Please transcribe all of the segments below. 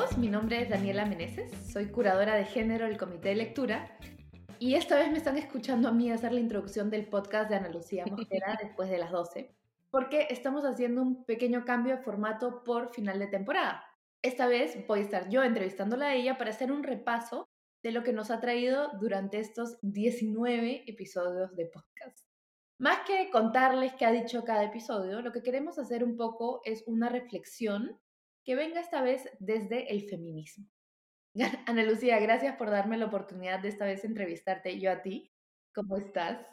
todos, mi nombre es Daniela Meneses, soy curadora de género del Comité de Lectura y esta vez me están escuchando a mí hacer la introducción del podcast de Ana Lucía Mosquera después de las 12, porque estamos haciendo un pequeño cambio de formato por final de temporada. Esta vez voy a estar yo entrevistándola a ella para hacer un repaso de lo que nos ha traído durante estos 19 episodios de podcast. Más que contarles qué ha dicho cada episodio, lo que queremos hacer un poco es una reflexión que venga esta vez desde el feminismo. Ana Lucía, gracias por darme la oportunidad de esta vez entrevistarte yo a ti. ¿Cómo estás?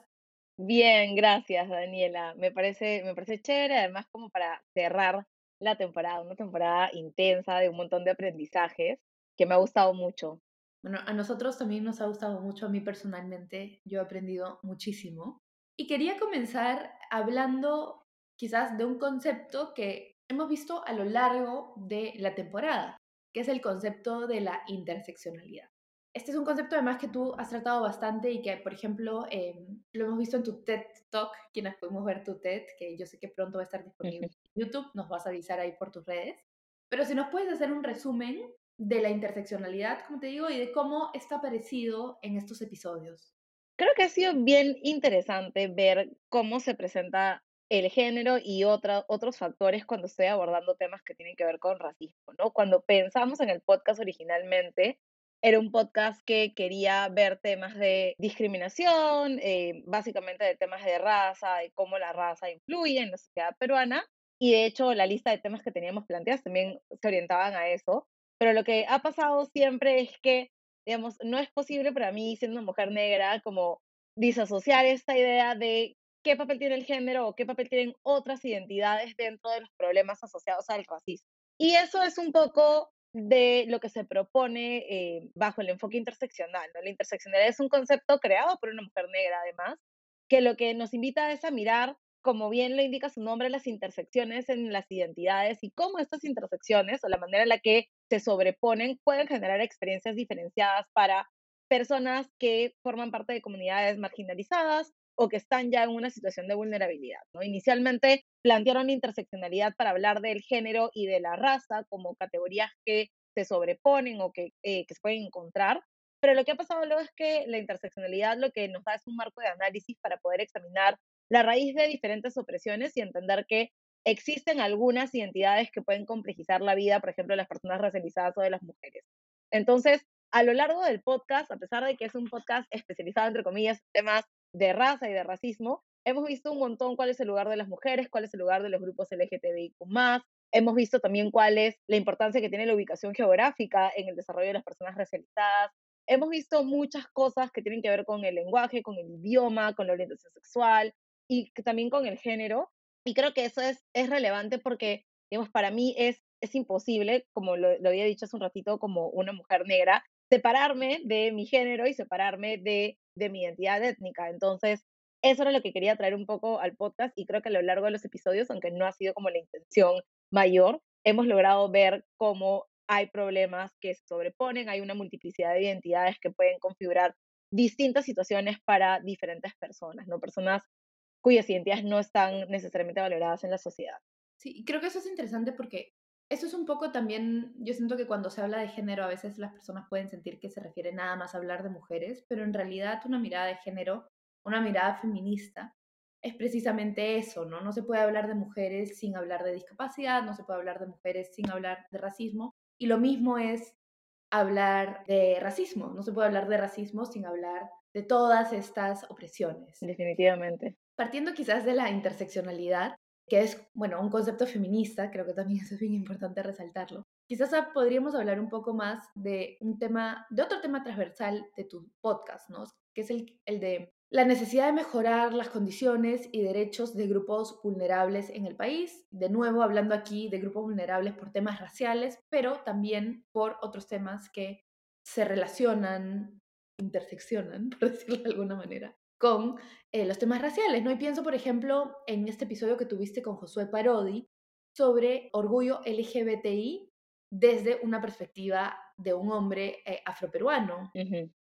Bien, gracias Daniela. Me parece, me parece chévere, además como para cerrar la temporada, una temporada intensa de un montón de aprendizajes que me ha gustado mucho. Bueno, a nosotros también nos ha gustado mucho, a mí personalmente, yo he aprendido muchísimo. Y quería comenzar hablando quizás de un concepto que hemos visto a lo largo de la temporada, que es el concepto de la interseccionalidad. Este es un concepto además que tú has tratado bastante y que, por ejemplo, em, lo hemos visto en tu TED Talk, quienes podemos ver tu TED, que yo sé que pronto va a estar disponible en YouTube, nos vas a avisar ahí por tus redes. Pero si nos puedes hacer un resumen de la interseccionalidad, como te digo, y de cómo está aparecido en estos episodios. Creo que ha sido bien interesante ver cómo se presenta el género y otra, otros factores cuando estoy abordando temas que tienen que ver con racismo, ¿no? Cuando pensamos en el podcast originalmente, era un podcast que quería ver temas de discriminación, eh, básicamente de temas de raza, de cómo la raza influye en la sociedad peruana, y de hecho la lista de temas que teníamos planteados también se orientaban a eso, pero lo que ha pasado siempre es que, digamos, no es posible para mí, siendo una mujer negra, como disasociar esta idea de qué papel tiene el género o qué papel tienen otras identidades dentro de los problemas asociados al racismo. Y eso es un poco de lo que se propone eh, bajo el enfoque interseccional. ¿no? La interseccionalidad es un concepto creado por una mujer negra, además, que lo que nos invita es a mirar, como bien lo indica su nombre, las intersecciones en las identidades y cómo estas intersecciones o la manera en la que se sobreponen pueden generar experiencias diferenciadas para personas que forman parte de comunidades marginalizadas o que están ya en una situación de vulnerabilidad. ¿no? Inicialmente plantearon interseccionalidad para hablar del género y de la raza como categorías que se sobreponen o que, eh, que se pueden encontrar, pero lo que ha pasado luego es que la interseccionalidad lo que nos da es un marco de análisis para poder examinar la raíz de diferentes opresiones y entender que existen algunas identidades que pueden complejizar la vida, por ejemplo, de las personas racializadas o de las mujeres. Entonces, a lo largo del podcast, a pesar de que es un podcast especializado, entre comillas, temas de raza y de racismo, hemos visto un montón cuál es el lugar de las mujeres, cuál es el lugar de los grupos LGTBIQ+, hemos visto también cuál es la importancia que tiene la ubicación geográfica en el desarrollo de las personas racializadas, hemos visto muchas cosas que tienen que ver con el lenguaje, con el idioma, con la orientación sexual y también con el género. Y creo que eso es, es relevante porque, digamos, para mí es, es imposible, como lo, lo había dicho hace un ratito, como una mujer negra, separarme de mi género y separarme de, de mi identidad étnica. Entonces, eso era lo que quería traer un poco al podcast y creo que a lo largo de los episodios, aunque no ha sido como la intención mayor, hemos logrado ver cómo hay problemas que se sobreponen, hay una multiplicidad de identidades que pueden configurar distintas situaciones para diferentes personas, ¿no? Personas cuyas identidades no están necesariamente valoradas en la sociedad. Sí, creo que eso es interesante porque eso es un poco también, yo siento que cuando se habla de género a veces las personas pueden sentir que se refiere nada más a hablar de mujeres, pero en realidad una mirada de género, una mirada feminista, es precisamente eso, ¿no? No se puede hablar de mujeres sin hablar de discapacidad, no se puede hablar de mujeres sin hablar de racismo, y lo mismo es hablar de racismo, no se puede hablar de racismo sin hablar de todas estas opresiones. Definitivamente. Partiendo quizás de la interseccionalidad, que es, bueno, un concepto feminista, creo que también es bien importante resaltarlo. Quizás podríamos hablar un poco más de un tema, de otro tema transversal de tu podcast, ¿no? Que es el, el de la necesidad de mejorar las condiciones y derechos de grupos vulnerables en el país. De nuevo, hablando aquí de grupos vulnerables por temas raciales, pero también por otros temas que se relacionan, interseccionan, por decirlo de alguna manera, con eh, los temas raciales, ¿no? Y pienso, por ejemplo, en este episodio que tuviste con Josué Parodi sobre orgullo LGBTI desde una perspectiva de un hombre eh, afroperuano.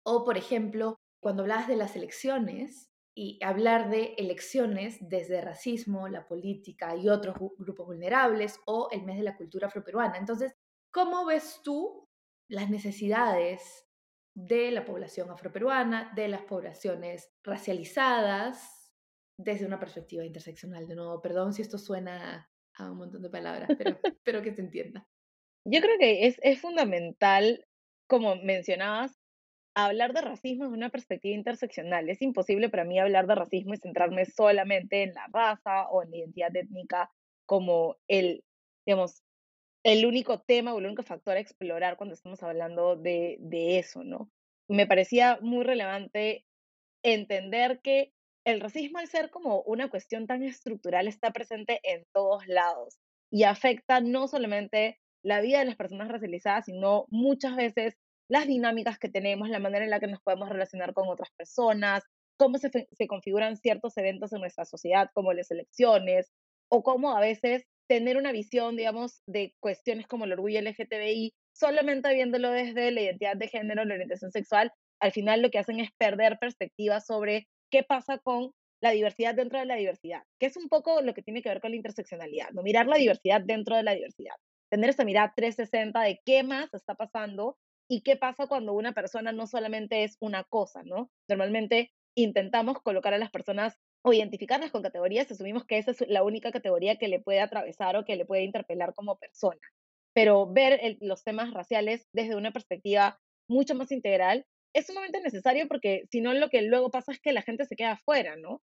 O, por ejemplo, cuando hablabas de las elecciones y hablar de elecciones desde racismo, la política y otros grupos vulnerables o el mes de la cultura afroperuana. Entonces, ¿cómo ves tú las necesidades de la población afroperuana, de las poblaciones racializadas, desde una perspectiva interseccional? De nuevo, perdón si esto suena a un montón de palabras, pero espero que se entienda. Yo creo que es, es fundamental, como mencionabas, hablar de racismo desde una perspectiva interseccional. Es imposible para mí hablar de racismo y centrarme solamente en la raza o en la identidad étnica como el, digamos, el único tema o el único factor a explorar cuando estamos hablando de, de eso, ¿no? Me parecía muy relevante entender que el racismo, al ser como una cuestión tan estructural, está presente en todos lados y afecta no solamente la vida de las personas racializadas, sino muchas veces las dinámicas que tenemos, la manera en la que nos podemos relacionar con otras personas, cómo se, se configuran ciertos eventos en nuestra sociedad, como las elecciones, o cómo a veces tener una visión, digamos, de cuestiones como el orgullo LGTBI, solamente viéndolo desde la identidad de género, la orientación sexual, al final lo que hacen es perder perspectiva sobre qué pasa con la diversidad dentro de la diversidad, que es un poco lo que tiene que ver con la interseccionalidad, ¿no? mirar la diversidad dentro de la diversidad, tener esa mirada 360 de qué más está pasando y qué pasa cuando una persona no solamente es una cosa, ¿no? Normalmente intentamos colocar a las personas o identificarlas con categorías, asumimos que esa es la única categoría que le puede atravesar o que le puede interpelar como persona. Pero ver los temas raciales desde una perspectiva mucho más integral es sumamente necesario porque si no lo que luego pasa es que la gente se queda afuera, ¿no?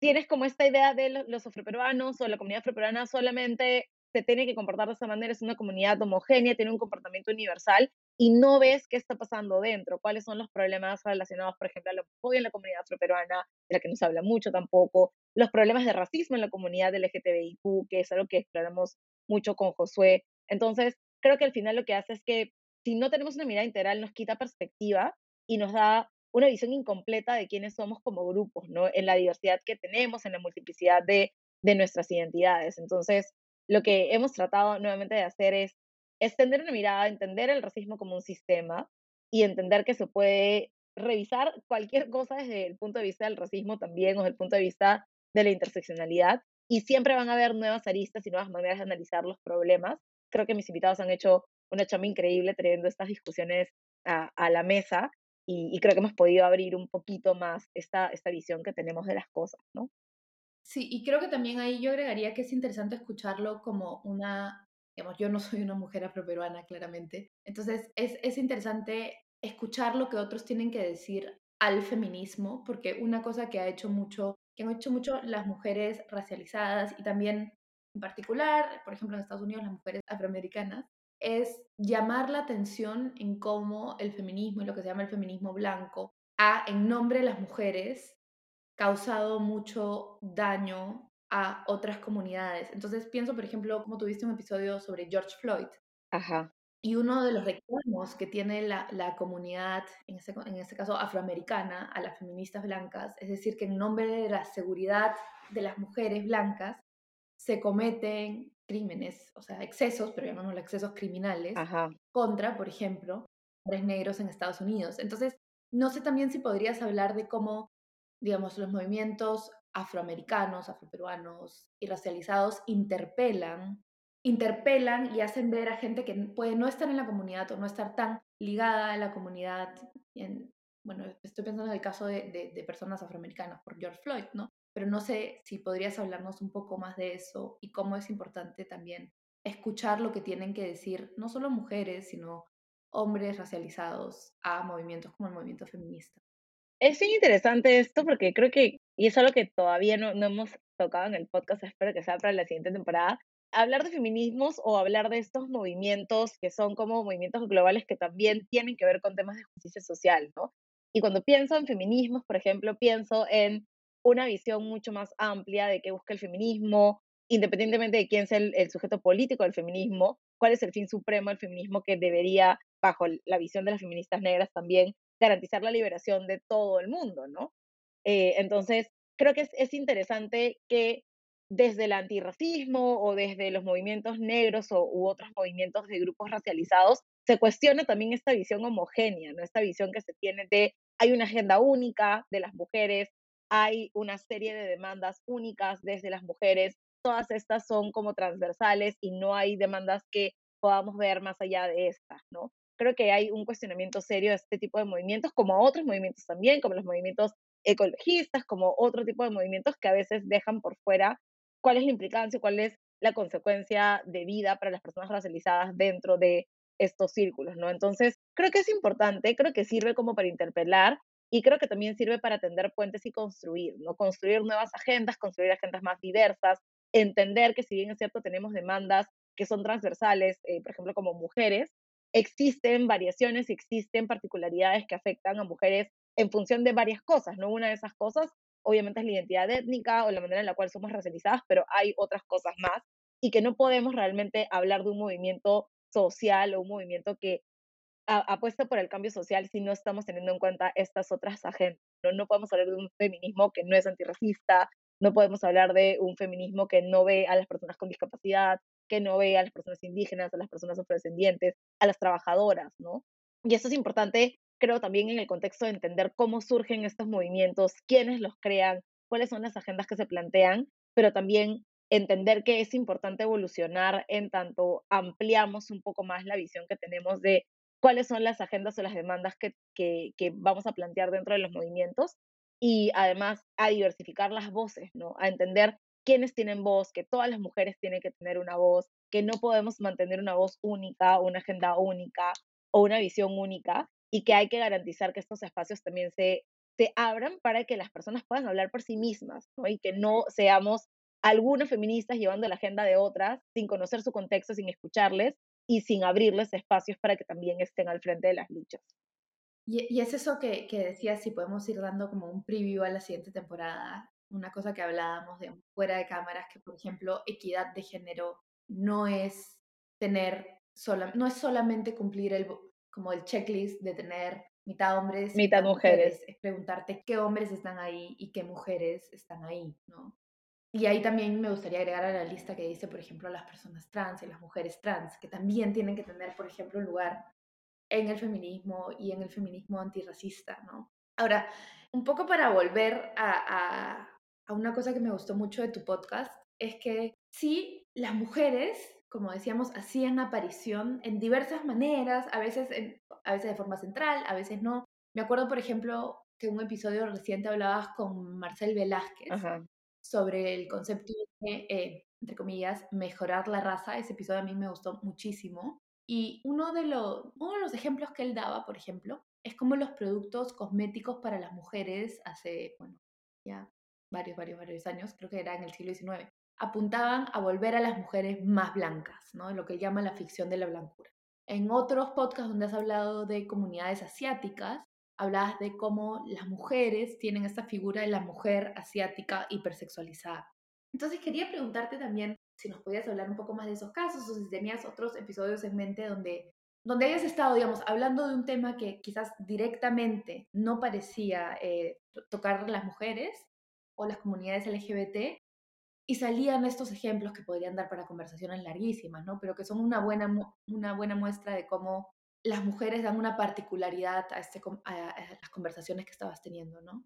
Tienes como esta idea de los afroperuanos o la comunidad afroperuana solamente se tiene que comportar de esa manera, es una comunidad homogénea, tiene un comportamiento universal y no ves qué está pasando dentro, cuáles son los problemas relacionados, por ejemplo, a la homofobia en la comunidad afroperuana, de la que no se habla mucho tampoco, los problemas de racismo en la comunidad LGTBIQ, que es algo que exploramos mucho con Josué. Entonces, creo que al final lo que hace es que si no tenemos una mirada integral, nos quita perspectiva y nos da una visión incompleta de quiénes somos como grupos, ¿no? En la diversidad que tenemos, en la multiplicidad de, de nuestras identidades. Entonces, lo que hemos tratado nuevamente de hacer es extender una mirada, entender el racismo como un sistema y entender que se puede revisar cualquier cosa desde el punto de vista del racismo también o desde el punto de vista de la interseccionalidad y siempre van a haber nuevas aristas y nuevas maneras de analizar los problemas. Creo que mis invitados han hecho una chamba increíble trayendo estas discusiones a, a la mesa y, y, creo que hemos podido abrir un poquito más esta, esta visión que tenemos de las cosas, ¿no? Sí, y creo que también ahí yo agregaría que es interesante escucharlo como una, digamos, yo no soy una mujer afroperuana, claramente. Entonces, es, es interesante escuchar lo que otros tienen que decir al feminismo, porque una cosa que ha hecho mucho, que han hecho mucho las mujeres racializadas y también en particular, por ejemplo, en Estados Unidos, las mujeres afroamericanas, es llamar la atención en cómo el feminismo y lo que se llama el feminismo blanco ha, en nombre de las mujeres, causado mucho daño a otras comunidades. Entonces pienso, por ejemplo, como tuviste un episodio sobre George Floyd. Ajá. Y uno de los reclamos que tiene la, la comunidad, en este, en este caso afroamericana, a las feministas blancas, es decir, que en nombre de la seguridad de las mujeres blancas se cometen crímenes, o sea, excesos, pero llamémoslo excesos criminales, Ajá. contra, por ejemplo, hombres negros en Estados Unidos. Entonces, no sé también si podrías hablar de cómo digamos, los movimientos afroamericanos, afroperuanos y racializados interpelan, interpelan y hacen ver a gente que puede no estar en la comunidad o no estar tan ligada a la comunidad. En, bueno, estoy pensando en el caso de, de, personas afroamericanas por George Floyd, ¿no? Pero no sé si podrías hablarnos un poco más de eso y cómo es importante también escuchar lo que tienen que decir no solo mujeres, sino hombres racializados a movimientos como el movimiento feminista. Es interesante esto porque creo que, y es algo que todavía no, no hemos tocado en el podcast, espero que sea para la siguiente temporada, hablar de feminismos o hablar de estos movimientos que son como movimientos globales que también tienen que ver con temas de justicia social, ¿no? Y cuando pienso en feminismos, por ejemplo, pienso en una visión mucho más amplia de qué busca el feminismo, independientemente de quién sea el, el, sujeto político del feminismo, cuál es el fin supremo del feminismo que debería, bajo la visión de las feministas negras también, garantizar la liberación de todo el mundo, ¿no? Eh, entonces, creo que es, es, interesante que desde el antirracismo o desde los movimientos negros o, u otros movimientos de grupos racializados se cuestione también esta visión homogénea, ¿no? Esta visión que se tiene de hay una agenda única de las mujeres, hay una serie de demandas únicas desde las mujeres, todas estas son como transversales y no hay demandas que podamos ver más allá de estas, ¿no? Creo que hay un cuestionamiento serio de este tipo de movimientos, como otros movimientos también, como los movimientos ecologistas, como otro tipo de movimientos que a veces dejan por fuera cuál es la implicancia, cuál es la consecuencia de vida para las personas racializadas dentro de estos círculos, ¿no? Entonces, creo que es importante, creo que sirve como para interpelar y creo que también sirve para tender puentes y construir, ¿no? Construir nuevas agendas, construir agendas más diversas, entender que si bien es cierto tenemos demandas que son transversales, eh, por ejemplo, como mujeres, existen variaciones existen particularidades que afectan a mujeres en función de varias cosas, ¿no? Una de esas cosas, obviamente, es la identidad étnica o la manera en la cual somos racializadas, pero hay otras cosas más y que no podemos realmente hablar de un movimiento social o un movimiento que apuesta por el cambio social si no estamos teniendo en cuenta estas otras agendas. ¿no? no podemos hablar de un feminismo que no es antirracista, no podemos hablar de un feminismo que no ve a las personas con discapacidad, que no ve a las personas indígenas, a las personas afrodescendientes, a las trabajadoras, ¿no? Y eso es importante, creo, también en el contexto de entender cómo surgen estos movimientos, quiénes los crean, cuáles son las agendas que se plantean, pero también entender que es importante evolucionar en tanto ampliamos un poco más la visión que tenemos de cuáles son las agendas o las demandas que, que, que vamos a plantear dentro de los movimientos y además a diversificar las voces, ¿no? A entender quiénes tienen voz, que todas las mujeres tienen que tener una voz, que no podemos mantener una voz única, una agenda única o una visión única y que hay que garantizar que estos espacios también se, se abran para que las personas puedan hablar por sí mismas ¿no? y que no seamos algunas feministas llevando la agenda de otras sin conocer su contexto, sin escucharles y sin abrirles espacios para que también estén al frente de las luchas. Y, es eso que, que decías, si podemos ir dando como un preview a la siguiente temporada, una cosa que hablábamos de fuera de cámaras, que por ejemplo, equidad de género no es tener, sola, no es solamente cumplir el, como el checklist de tener mitad hombres, mitad, mujeres. Es preguntarte qué hombres están ahí y qué mujeres están ahí, ¿no? Y ahí también me gustaría agregar a la lista que dice, por ejemplo, las personas trans y las mujeres trans, que también tienen que tener, por ejemplo, un lugar en el feminismo y en el feminismo antirracista, ¿no? Ahora, un poco para volver a, a una cosa que me gustó mucho de tu podcast es que sí, las mujeres, como decíamos, hacían aparición en diversas maneras, a veces, a veces de forma central, a veces no. Me acuerdo, por ejemplo, que en un episodio reciente hablabas con Marcel Velázquez sobre el concepto de, eh, entre comillas, mejorar la raza. Ese episodio a mí me gustó muchísimo. Y uno de, los, uno de los ejemplos que él daba, por ejemplo, es como los productos cosméticos para las mujeres hace, bueno, ya varios, varios, varios años, creo que era en el siglo XIX, apuntaban a volver a las mujeres más blancas, ¿no? Lo que llama la ficción de la blancura. En otros podcasts donde has hablado de comunidades asiáticas, hablabas de cómo las mujeres tienen esta figura de la mujer asiática hipersexualizada. Entonces quería preguntarte también si nos podías hablar un poco más de esos casos o si tenías otros episodios en mente donde, donde hayas estado, digamos, hablando de un tema que quizás directamente no parecía eh, tocar las mujeres, o las comunidades LGBT, y salían estos ejemplos que podrían dar para conversaciones larguísimas, ¿no? Pero que son una buena, una buena muestra de cómo las mujeres dan una particularidad a, este, a, las conversaciones que estabas teniendo, ¿no?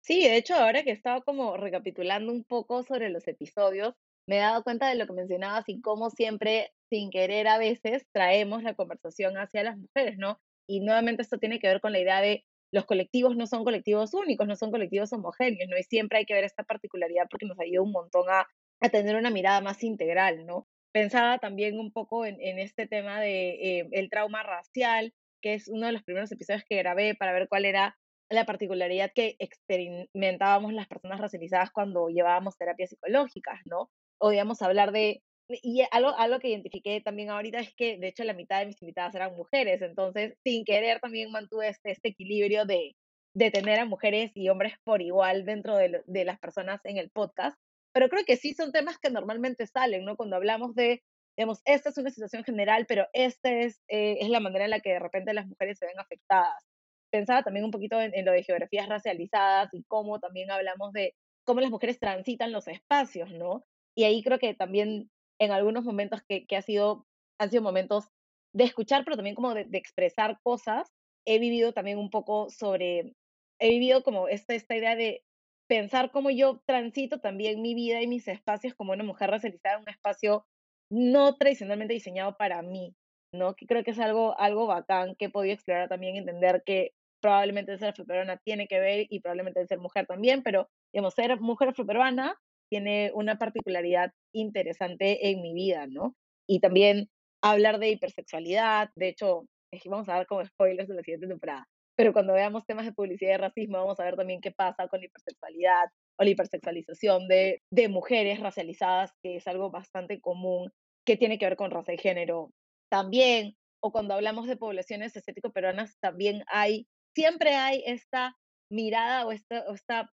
Sí, de hecho, ahora que estaba como recapitulando un poco sobre los episodios, me he dado cuenta de lo que mencionabas y cómo siempre, sin querer a veces, traemos la conversación hacia las mujeres, ¿no? Y nuevamente esto tiene que ver con la idea de los colectivos no son colectivos únicos, no son colectivos homogéneos, ¿no? Y siempre hay que ver esta particularidad porque nos ayuda un montón a, a tener una mirada más integral, ¿no? Pensaba también un poco en, en este tema de eh, el trauma racial, que es uno de los primeros episodios que grabé para ver cuál era la particularidad que experimentábamos las personas racializadas cuando llevábamos terapias psicológicas, ¿no? O digamos hablar de y algo, algo que identifiqué también ahorita es que, de hecho, la mitad de mis invitadas eran mujeres, entonces, sin querer, también mantuve este, este equilibrio de, de tener a mujeres y hombres por igual dentro de, de, las personas en el podcast. Pero creo que sí son temas que normalmente salen, ¿no? Cuando hablamos de, digamos, esta es una situación general, pero esta es, eh, es la manera en la que de repente las mujeres se ven afectadas. Pensaba también un poquito en, en lo de geografías racializadas y cómo también hablamos de cómo las mujeres transitan los espacios, ¿no? Y ahí creo que también en algunos momentos que, que ha sido, han sido momentos de escuchar, pero también como de, expresar cosas. He vivido también un poco sobre, he vivido como esta, esta idea de pensar cómo yo transito también mi vida y mis espacios como una mujer racializada, un espacio no tradicionalmente diseñado para mí, ¿no? Que creo que es algo, algo bacán que he podido explorar también, entender que probablemente el ser afroperuana tiene que ver y probablemente el ser mujer también, pero, digamos, ser mujer afroperuana tiene una particularidad interesante en mi vida, ¿no? Y también hablar de hipersexualidad, de hecho, vamos a dar como spoilers de la siguiente temporada, pero cuando veamos temas de publicidad y racismo, vamos a ver también qué pasa con hipersexualidad o la hipersexualización de, de mujeres racializadas, que es algo bastante común, que tiene que ver con raza y género también, o cuando hablamos de poblaciones estético-peruanas, también hay, siempre hay esta mirada o, esta, o esta,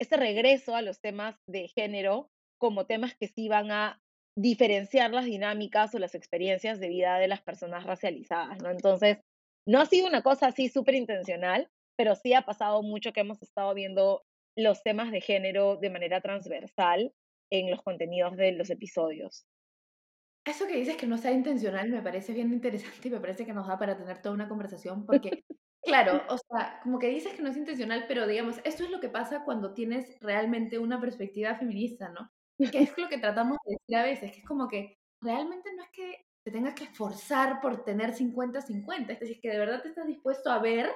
este regreso a los temas de género como temas que sí van a diferenciar las dinámicas o las experiencias de vida de las personas racializadas, ¿no? Entonces, no ha sido una cosa así súper intencional, pero sí ha pasado mucho que hemos estado viendo los temas de género de manera transversal en los contenidos de los episodios. Eso que dices que no sea intencional me parece bien interesante y me parece que nos da para tener toda una conversación porque, claro, o sea, como que dices que no es intencional, pero digamos, esto es lo que pasa cuando tienes realmente una perspectiva feminista, ¿no? Que es lo que tratamos de decir a veces, que es como que realmente no es que te tengas que esforzar por tener 50-50, es decir, que de verdad te estás dispuesto a ver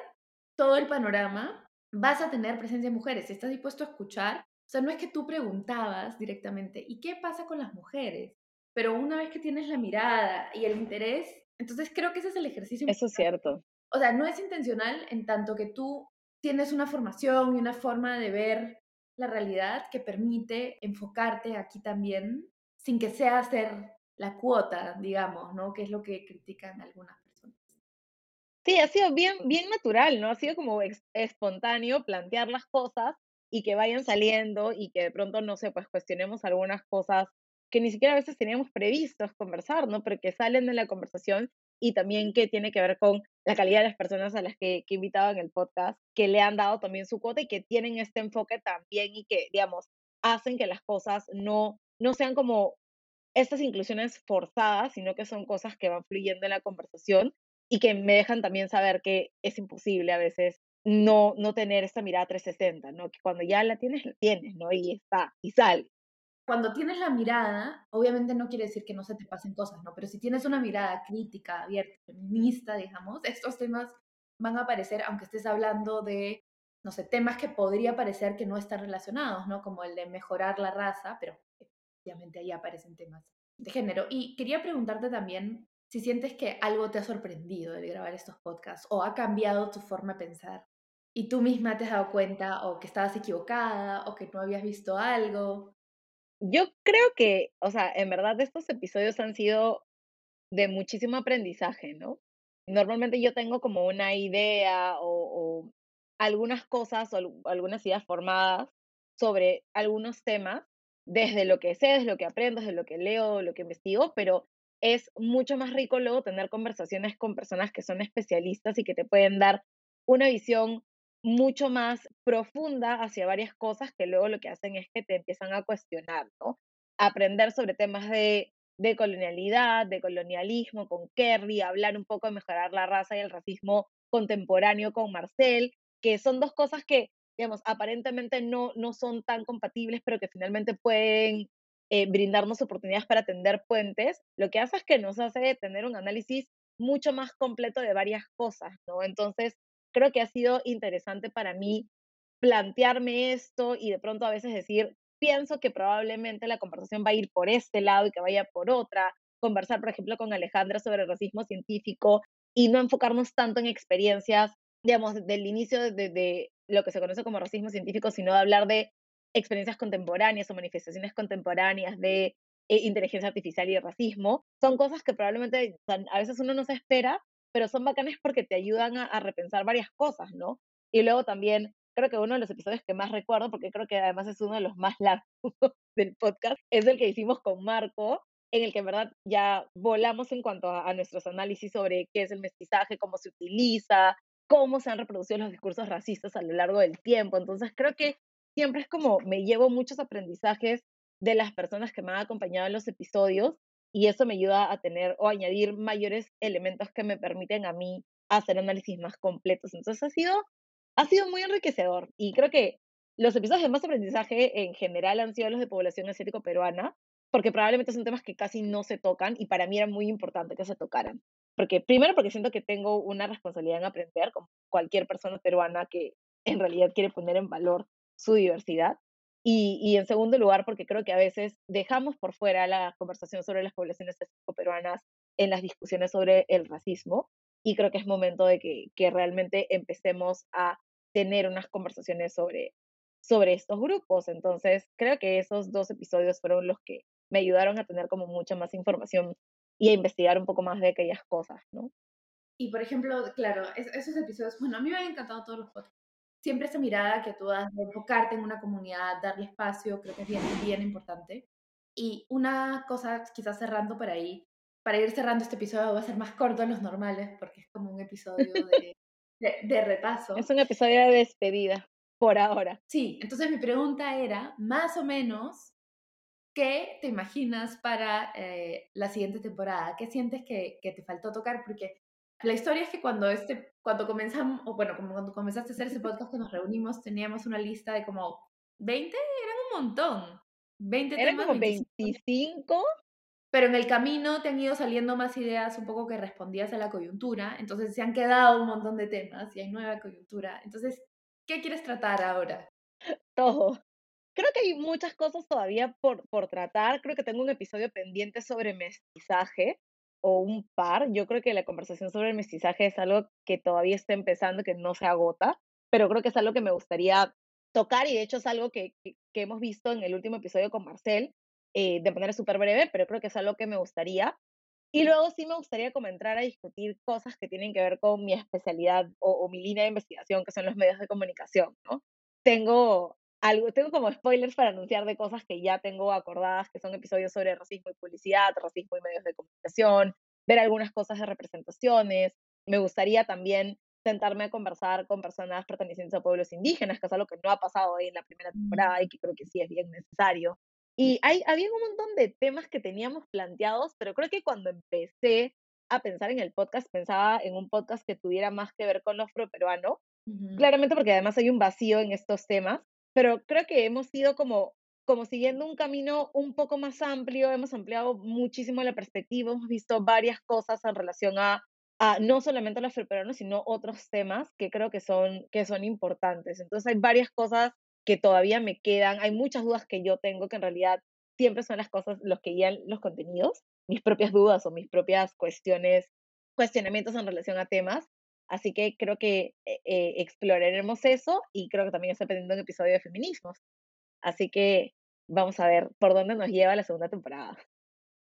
todo el panorama, vas a tener presencia de mujeres, estás dispuesto a escuchar, o sea, no es que tú preguntabas directamente, ¿y qué pasa con las mujeres? Pero una vez que tienes la mirada y el interés, entonces creo que ese es el ejercicio. Eso es cierto. O sea, no es intencional en tanto que tú tienes una formación y una forma de ver la realidad que permite enfocarte aquí también sin que sea hacer la cuota, digamos, ¿no? Que es lo que critican algunas personas. Sí, ha sido bien, bien natural, ¿no? Ha sido como espontáneo plantear las cosas y que vayan saliendo y que de pronto, no sé, pues cuestionemos algunas cosas que ni siquiera a veces teníamos previstos conversar, ¿no? Porque salen de la conversación y también que tiene que ver con la calidad de las personas a las que, que invitaba en el podcast, que le han dado también su cuota y que tienen este enfoque también y que, digamos, hacen que las cosas no, no sean como estas inclusiones forzadas, sino que son cosas que van fluyendo en la conversación y que me dejan también saber que es imposible a veces no, no tener esta mirada 360, ¿no? Que cuando ya la tienes, la tienes, ¿no? Y está, y sale. Cuando tienes la mirada, obviamente no quiere decir que no se te pasen cosas, ¿no? Pero si tienes una mirada crítica, abierta, feminista, digamos, estos temas van a aparecer aunque estés hablando de, no sé, temas que podría parecer que no están relacionados, ¿no? Como el de mejorar la raza, pero obviamente ahí aparecen temas de género. Y quería preguntarte también si sientes que algo te ha sorprendido de grabar estos podcasts o ha cambiado tu forma de pensar y tú misma te has dado cuenta o que estabas equivocada o que no habías visto algo. Yo creo que, o sea, en verdad estos episodios han sido de muchísimo aprendizaje, ¿no? Normalmente yo tengo como una idea o, algunas cosas o algunas ideas formadas sobre algunos temas, desde lo que sé, desde lo que aprendo, desde lo que leo, lo que investigo, pero es mucho más rico luego tener conversaciones con personas que son especialistas y que te pueden dar una visión mucho más profunda hacia varias cosas que luego lo que hacen es que te empiezan a cuestionar, ¿no? Aprender sobre temas de, de colonialidad, de colonialismo con Kerry, hablar un poco de mejorar la raza y el racismo contemporáneo con Marcel, que son dos cosas que, digamos, aparentemente no, no son tan compatibles, pero que finalmente pueden eh, brindarnos oportunidades para tender puentes, lo que hace es que nos hace tener un análisis mucho más completo de varias cosas, ¿no? Entonces, creo que ha sido interesante para mí plantearme esto y de pronto a veces decir, pienso que probablemente la conversación va a ir por este lado y que vaya por otra. Conversar, por ejemplo, con Alejandra sobre racismo científico y no enfocarnos tanto en experiencias, digamos, del inicio de, de lo que se conoce como racismo científico, sino de hablar de experiencias contemporáneas o manifestaciones contemporáneas de eh, inteligencia artificial y de racismo. Son cosas que probablemente a veces uno no se espera, pero son bacanes porque te ayudan a, repensar varias cosas, ¿no? Y luego también, creo que uno de los episodios que más recuerdo, porque creo que además es uno de los más largos del podcast, es el que hicimos con Marco, en el que en verdad ya volamos en cuanto a, nuestros análisis sobre qué es el mestizaje, cómo se utiliza, cómo se han reproducido los discursos racistas a lo largo del tiempo. Entonces creo que siempre es como me llevo muchos aprendizajes de las personas que me han acompañado en los episodios y eso me ayuda a tener o añadir mayores elementos que me permiten a mí hacer análisis más completos. Entonces ha sido, ha sido muy enriquecedor y creo que los episodios de más aprendizaje en general han sido los de población asiático peruana, porque probablemente son temas que casi no se tocan y para mí era muy importante que se tocaran. Porque primero porque siento que tengo una responsabilidad en aprender, como cualquier persona peruana que en realidad quiere poner en valor su diversidad. Y, y en segundo lugar, porque creo que a veces dejamos por fuera la conversación sobre las poblaciones peruanas en las discusiones sobre el racismo. Y creo que es momento de que, que realmente empecemos a tener unas conversaciones sobre, sobre estos grupos. Entonces, creo que esos dos episodios fueron los que me ayudaron a tener como mucha más información y a investigar un poco más de aquellas cosas, ¿no? Y por ejemplo, claro, esos episodios, bueno, a mí me han encantado todos los podcasts. Siempre esa mirada que tú das de enfocarte en una comunidad, darle espacio, creo que es bien, bien importante. Y una cosa, quizás cerrando por ahí, para ir cerrando este episodio va a ser más corto de los normales, porque es como un episodio de, de, repaso. Es un episodio de despedida, por ahora. Sí, entonces mi pregunta era, más o menos, ¿qué te imaginas para eh, la siguiente temporada? ¿Qué sientes que, que, te faltó tocar? Porque la historia es que cuando, este, cuando comenzamos, o bueno, como cuando comenzaste a hacer ese podcast que nos reunimos, teníamos una lista de como 20, eran un montón. 20 eran como 25. Pero en el camino te han ido saliendo más ideas un poco que respondías a la coyuntura, entonces se han quedado un montón de temas y hay nueva coyuntura. Entonces, ¿qué quieres tratar ahora? Todo. Creo que hay muchas cosas todavía por, por tratar. Creo que tengo un episodio pendiente sobre mestizaje o un par. Yo creo que la conversación sobre el mestizaje es algo que todavía está empezando, que no se agota, pero creo que es algo que me gustaría tocar y de hecho es algo que, que, hemos visto en el último episodio con Marcel, eh, de manera súper breve, pero creo que es algo que me gustaría. Y luego sí me gustaría comenzar a discutir cosas que tienen que ver con mi especialidad o, o mi línea de investigación, que son los medios de comunicación, ¿no? Tengo algo, tengo como spoilers para anunciar de cosas que ya tengo acordadas, que son episodios sobre racismo y publicidad, racismo y medios de comunicación, ver algunas cosas de representaciones. Me gustaría también sentarme a conversar con personas pertenecientes a pueblos indígenas, que es algo que no ha pasado ahí en la primera mm. temporada y que creo que sí es bien necesario. Y hay, había un montón de temas que teníamos planteados, pero creo que cuando empecé a pensar en el podcast, pensaba en un podcast que tuviera más que ver con lo afroperuano, claramente porque además hay un vacío en estos temas, pero creo que hemos ido como, como siguiendo un camino un poco más amplio, hemos ampliado muchísimo la perspectiva, hemos visto varias cosas en relación a, a no solamente los afroperuanos, sino otros temas que creo que son, que son importantes. Entonces hay varias cosas que todavía me quedan, hay muchas dudas que yo tengo que en realidad siempre son las cosas, los que guían los contenidos, mis propias dudas o mis propias cuestiones, cuestionamientos en relación a temas, Así que creo que eh, eh, exploraremos eso y creo que también está pendiente un episodio de feminismos. Así que vamos a ver por dónde nos lleva la segunda temporada.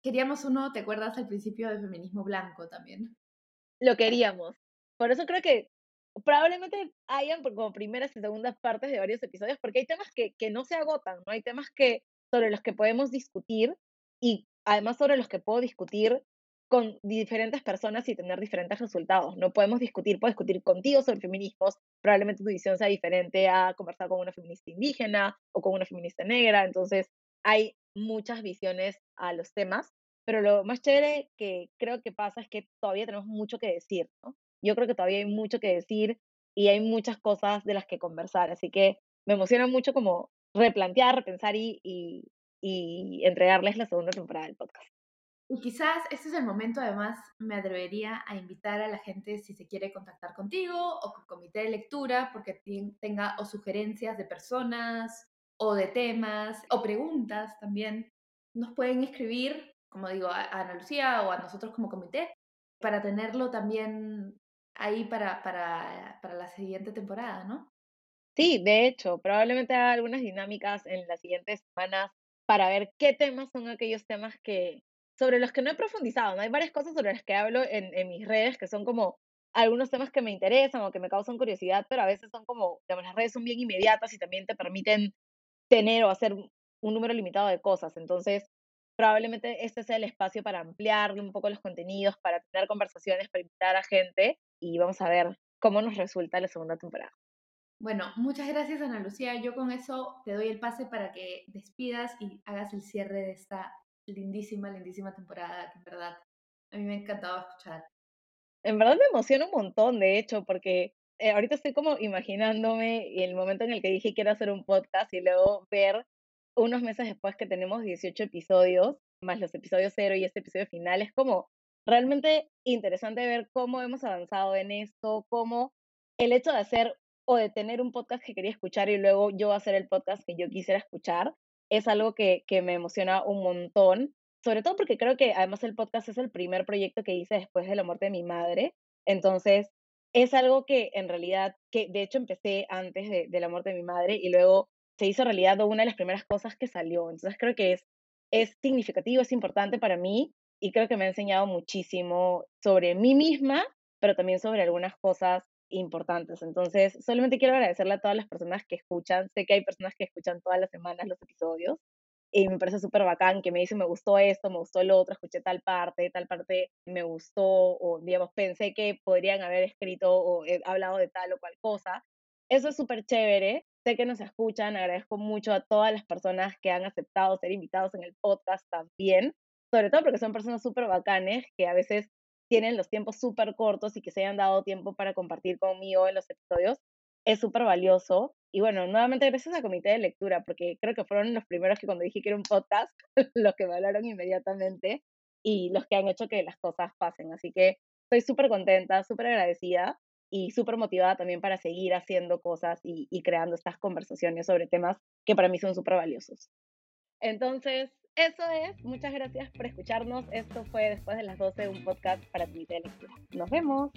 Queríamos uno, ¿te acuerdas al principio de feminismo blanco también? Lo queríamos. Por eso creo que probablemente hayan como primeras y segundas partes de varios episodios, porque hay temas que, que no se agotan, ¿no? Hay temas que, sobre los que podemos discutir y además sobre los que puedo discutir con diferentes personas y tener diferentes resultados. No podemos discutir, puedo discutir contigo sobre feminismos, probablemente tu visión sea diferente a conversar con una feminista indígena o con una feminista negra, entonces hay muchas visiones a los temas, pero lo más chévere que creo que pasa es que todavía tenemos mucho que decir, ¿no? Yo creo que todavía hay mucho que decir y hay muchas cosas de las que conversar, así que me emociona mucho como replantear, repensar y, y, y entregarles la segunda temporada del podcast. Y quizás este es el momento, además, me atrevería a invitar a la gente si se quiere contactar contigo o con comité de lectura, porque tenga o sugerencias de personas o de temas o preguntas también. Nos pueden escribir, como digo, a, Ana Lucía o a nosotros como comité, para tenerlo también ahí para, para, para la siguiente temporada, ¿no? Sí, de hecho, probablemente haga algunas dinámicas en las siguientes semanas para ver qué temas son aquellos temas que, sobre los que no he profundizado, ¿no? Hay varias cosas sobre las que hablo en, en mis redes que son como algunos temas que me interesan o que me causan curiosidad, pero a veces son como, digamos, las redes son bien inmediatas y también te permiten tener o hacer un número limitado de cosas. Entonces, probablemente este sea el espacio para ampliar un poco los contenidos, para tener conversaciones, para invitar a gente y vamos a ver cómo nos resulta la segunda temporada. Bueno, muchas gracias Ana Lucía. Yo con eso te doy el pase para que despidas y hagas el cierre de esta lindísima, lindísima temporada, que en verdad a mí me ha encantado escuchar. En verdad me emociona un montón, de hecho, porque eh, ahorita estoy como imaginándome el momento en el que dije quiero hacer un podcast y luego ver unos meses después que tenemos 18 episodios, más los episodios cero y este episodio final, es como realmente interesante ver cómo hemos avanzado en esto, cómo el hecho de hacer o de tener un podcast que quería escuchar y luego yo hacer el podcast que yo quisiera escuchar, es algo que, que me emociona un montón, sobre todo porque creo que además el podcast es el primer proyecto que hice después de la muerte de mi madre, entonces es algo que en realidad, que de hecho empecé antes de, de la muerte de mi madre y luego se hizo realidad una de las primeras cosas que salió, entonces creo que es, es significativo, es importante para mí y creo que me ha enseñado muchísimo sobre mí misma, pero también sobre algunas cosas importantes. Entonces, solamente quiero agradecerle a todas las personas que escuchan. Sé que hay personas que escuchan todas las semanas los episodios y me parece súper bacán que me dicen, me gustó esto, me gustó lo otro, escuché tal parte, tal parte me gustó, o digamos, pensé que podrían haber escrito o hablado de tal o cual cosa. Eso es súper chévere. Sé que nos escuchan, agradezco mucho a todas las personas que han aceptado ser invitados en el podcast también, sobre todo porque son personas súper bacanes que a veces tienen los tiempos súper cortos y que se hayan dado tiempo para compartir conmigo en los episodios, es súper valioso. Y bueno, nuevamente gracias al comité de lectura, porque creo que fueron los primeros que cuando dije que era un podcast, los que me hablaron inmediatamente y los que han hecho que las cosas pasen. Así que estoy súper contenta, súper agradecida y súper motivada también para seguir haciendo cosas y, y creando estas conversaciones sobre temas que para mí son súper valiosos. Entonces, eso es. Muchas gracias por escucharnos. Esto fue después de las 12 un podcast para tu lectura. Nos vemos.